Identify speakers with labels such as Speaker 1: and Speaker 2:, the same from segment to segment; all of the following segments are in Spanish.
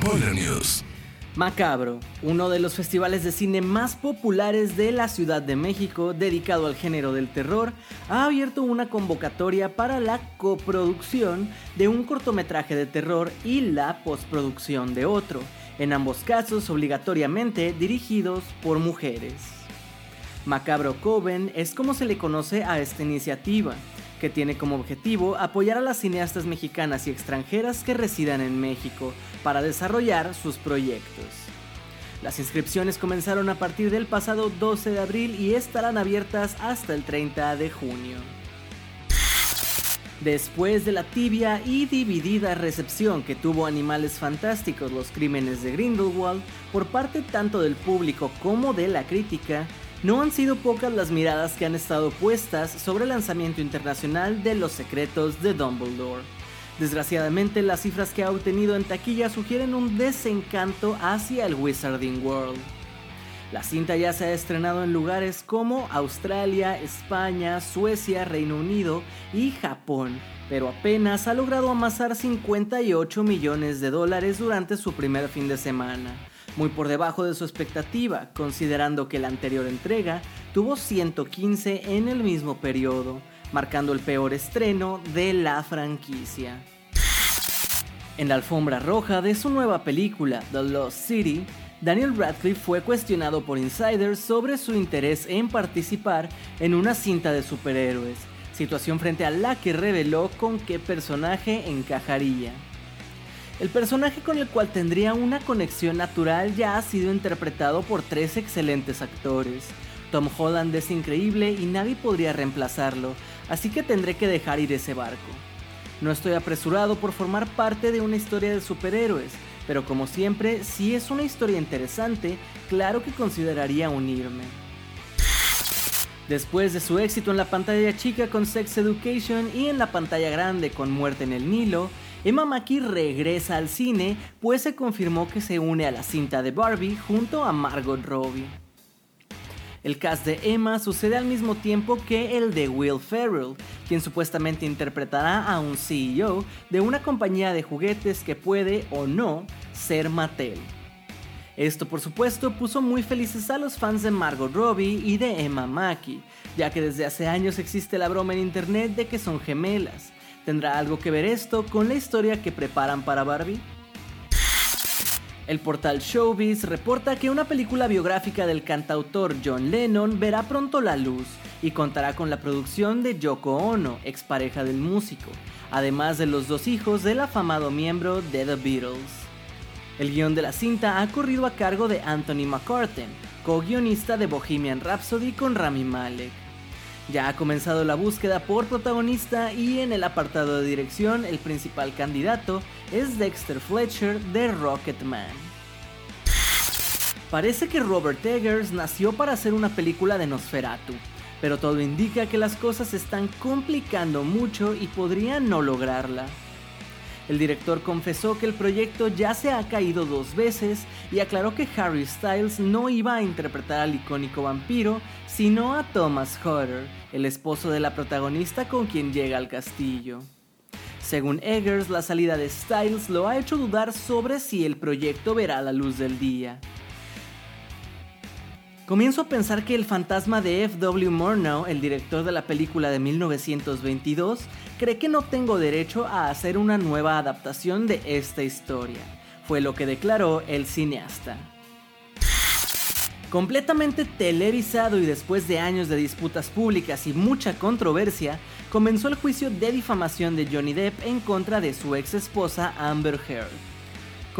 Speaker 1: News.
Speaker 2: Macabro, uno de los festivales de cine más populares de la Ciudad de México dedicado al género del terror, ha abierto una convocatoria para la coproducción de un cortometraje de terror y la postproducción de otro, en ambos casos obligatoriamente dirigidos por mujeres. Macabro Coven es como se le conoce a esta iniciativa, que tiene como objetivo apoyar a las cineastas mexicanas y extranjeras que residan en México para desarrollar sus proyectos. Las inscripciones comenzaron a partir del pasado 12 de abril y estarán abiertas hasta el 30 de junio. Después de la tibia y dividida recepción que tuvo Animales Fantásticos Los Crímenes de Grindelwald por parte tanto del público como de la crítica, no han sido pocas las miradas que han estado puestas sobre el lanzamiento internacional de Los Secretos de Dumbledore. Desgraciadamente, las cifras que ha obtenido en taquilla sugieren un desencanto hacia el Wizarding World. La cinta ya se ha estrenado en lugares como Australia, España, Suecia, Reino Unido y Japón, pero apenas ha logrado amasar 58 millones de dólares durante su primer fin de semana muy por debajo de su expectativa, considerando que la anterior entrega tuvo 115 en el mismo periodo, marcando el peor estreno de la franquicia. En la alfombra roja de su nueva película, The Lost City, Daniel Radcliffe fue cuestionado por insiders sobre su interés en participar en una cinta de superhéroes, situación frente a la que reveló con qué personaje encajaría. El personaje con el cual tendría una conexión natural ya ha sido interpretado por tres excelentes actores. Tom Holland es increíble y nadie podría reemplazarlo, así que tendré que dejar ir ese barco. No estoy apresurado por formar parte de una historia de superhéroes, pero como siempre, si es una historia interesante, claro que consideraría unirme. Después de su éxito en la pantalla chica con Sex Education y en la pantalla grande con Muerte en el Nilo, Emma Mackey regresa al cine, pues se confirmó que se une a la cinta de Barbie junto a Margot Robbie. El cast de Emma sucede al mismo tiempo que el de Will Ferrell, quien supuestamente interpretará a un CEO de una compañía de juguetes que puede o no ser Mattel. Esto por supuesto puso muy felices a los fans de Margot Robbie y de Emma Mackey, ya que desde hace años existe la broma en internet de que son gemelas, ¿Tendrá algo que ver esto con la historia que preparan para Barbie? El portal Showbiz reporta que una película biográfica del cantautor John Lennon verá pronto la luz y contará con la producción de Yoko Ono, expareja del músico, además de los dos hijos del afamado miembro de The Beatles. El guion de la cinta ha corrido a cargo de Anthony McCartan, co-guionista de Bohemian Rhapsody con Rami Malek. Ya ha comenzado la búsqueda por protagonista y en el apartado de dirección el principal candidato es Dexter Fletcher de Rocketman. Parece que Robert Eggers nació para hacer una película de Nosferatu, pero todo indica que las cosas se están complicando mucho y podría no lograrla. El director confesó que el proyecto ya se ha caído dos veces y aclaró que Harry Styles no iba a interpretar al icónico vampiro, sino a Thomas Hodder, el esposo de la protagonista con quien llega al castillo. Según Eggers, la salida de Styles lo ha hecho dudar sobre si el proyecto verá la luz del día. Comienzo a pensar que el fantasma de F.W. Murnau, el director de la película de 1922, cree que no tengo derecho a hacer una nueva adaptación de esta historia. Fue lo que declaró el cineasta. Completamente televisado y después de años de disputas públicas y mucha controversia, comenzó el juicio de difamación de Johnny Depp en contra de su ex esposa Amber Heard.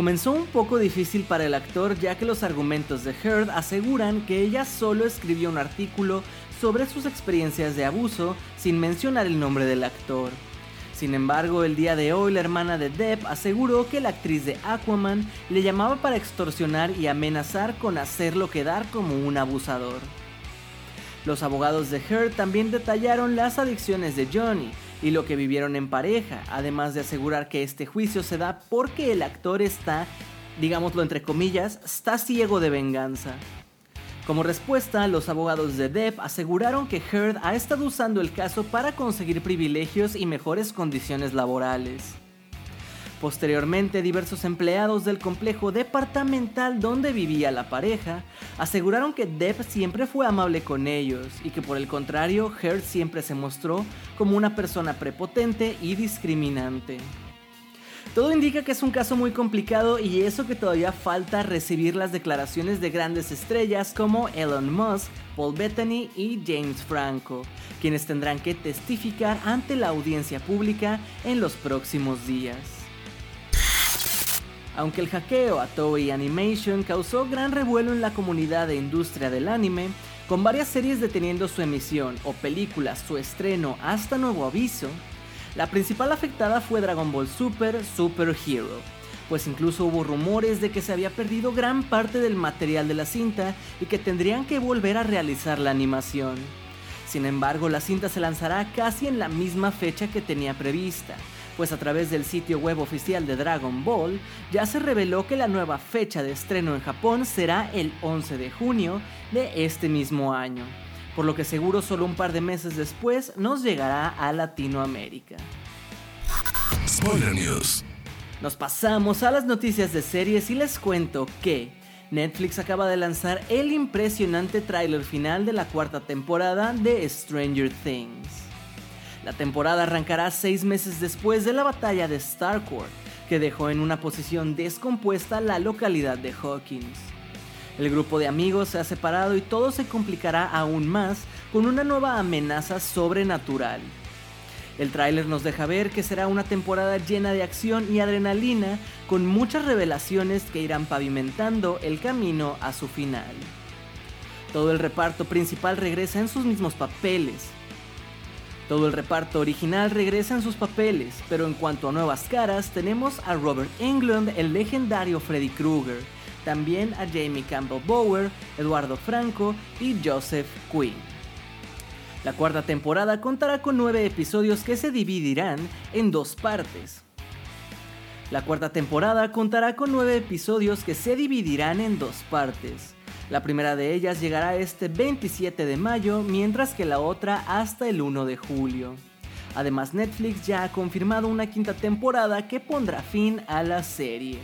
Speaker 2: Comenzó un poco difícil para el actor ya que los argumentos de Heard aseguran que ella solo escribió un artículo sobre sus experiencias de abuso sin mencionar el nombre del actor. Sin embargo, el día de hoy la hermana de Depp aseguró que la actriz de Aquaman le llamaba para extorsionar y amenazar con hacerlo quedar como un abusador. Los abogados de Heard también detallaron las adicciones de Johnny y lo que vivieron en pareja, además de asegurar que este juicio se da porque el actor está, digámoslo entre comillas, está ciego de venganza. Como respuesta, los abogados de Depp aseguraron que Heard ha estado usando el caso para conseguir privilegios y mejores condiciones laborales. Posteriormente, diversos empleados del complejo departamental donde vivía la pareja aseguraron que Depp siempre fue amable con ellos y que por el contrario, Heard siempre se mostró como una persona prepotente y discriminante. Todo indica que es un caso muy complicado y eso que todavía falta recibir las declaraciones de grandes estrellas como Elon Musk, Paul Bettany y James Franco, quienes tendrán que testificar ante la audiencia pública en los próximos días. Aunque el hackeo a Toei Animation causó gran revuelo en la comunidad de industria del anime, con varias series deteniendo su emisión o películas su estreno hasta nuevo aviso, la principal afectada fue Dragon Ball Super Super Hero, pues incluso hubo rumores de que se había perdido gran parte del material de la cinta y que tendrían que volver a realizar la animación. Sin embargo, la cinta se lanzará casi en la misma fecha que tenía prevista, pues a través del sitio web oficial de Dragon Ball ya se reveló que la nueva fecha de estreno en Japón será el 11 de junio de este mismo año por lo que seguro solo un par de meses después nos llegará a Latinoamérica.
Speaker 1: Spoiler News.
Speaker 2: Nos pasamos a las noticias de series y les cuento que Netflix acaba de lanzar el impresionante tráiler final de la cuarta temporada de Stranger Things. La temporada arrancará seis meses después de la batalla de Starcourt, que dejó en una posición descompuesta la localidad de Hawkins. El grupo de amigos se ha separado y todo se complicará aún más con una nueva amenaza sobrenatural. El tráiler nos deja ver que será una temporada llena de acción y adrenalina con muchas revelaciones que irán pavimentando el camino a su final. Todo el reparto principal regresa en sus mismos papeles. Todo el reparto original regresa en sus papeles, pero en cuanto a nuevas caras tenemos a Robert Englund, el legendario Freddy Krueger, también a Jamie Campbell Bower, Eduardo Franco y Joseph Quinn. La cuarta temporada contará con nueve episodios que se dividirán en dos partes. La cuarta temporada contará con nueve episodios que se dividirán en dos partes. La primera de ellas llegará este 27 de mayo, mientras que la otra hasta el 1 de julio. Además, Netflix ya ha confirmado una quinta temporada que pondrá fin a la serie.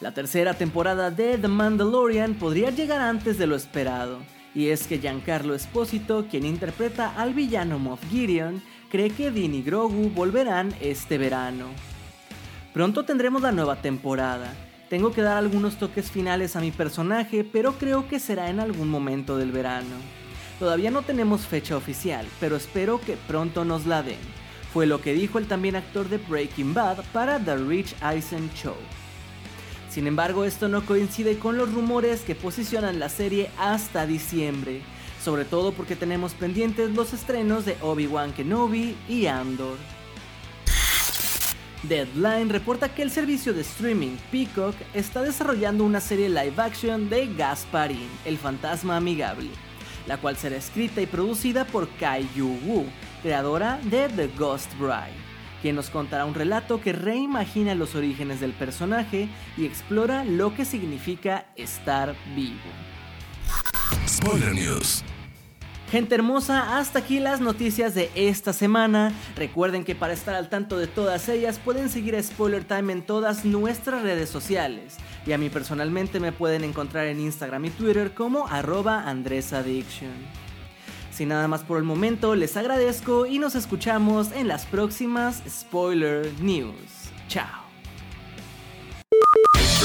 Speaker 2: La tercera temporada de The Mandalorian podría llegar antes de lo esperado, y es que Giancarlo Espósito, quien interpreta al villano Moff Gideon, cree que Dean y Grogu volverán este verano. Pronto tendremos la nueva temporada. Tengo que dar algunos toques finales a mi personaje, pero creo que será en algún momento del verano. Todavía no tenemos fecha oficial, pero espero que pronto nos la den. Fue lo que dijo el también actor de Breaking Bad para The Rich Eisen Show. Sin embargo, esto no coincide con los rumores que posicionan la serie hasta diciembre, sobre todo porque tenemos pendientes los estrenos de Obi-Wan Kenobi y Andor. Deadline reporta que el servicio de streaming Peacock está desarrollando una serie live action de Gasparin, el fantasma amigable, la cual será escrita y producida por Kai Yu Wu, creadora de The Ghost Bride quien nos contará un relato que reimagina los orígenes del personaje y explora lo que significa estar vivo.
Speaker 1: Spoiler News.
Speaker 2: Gente hermosa, hasta aquí las noticias de esta semana. Recuerden que para estar al tanto de todas ellas pueden seguir a Spoiler Time en todas nuestras redes sociales. Y a mí personalmente me pueden encontrar en Instagram y Twitter como arroba AndresAddiction. Sin nada más por el momento, les agradezco y nos escuchamos en las próximas Spoiler News. Chao.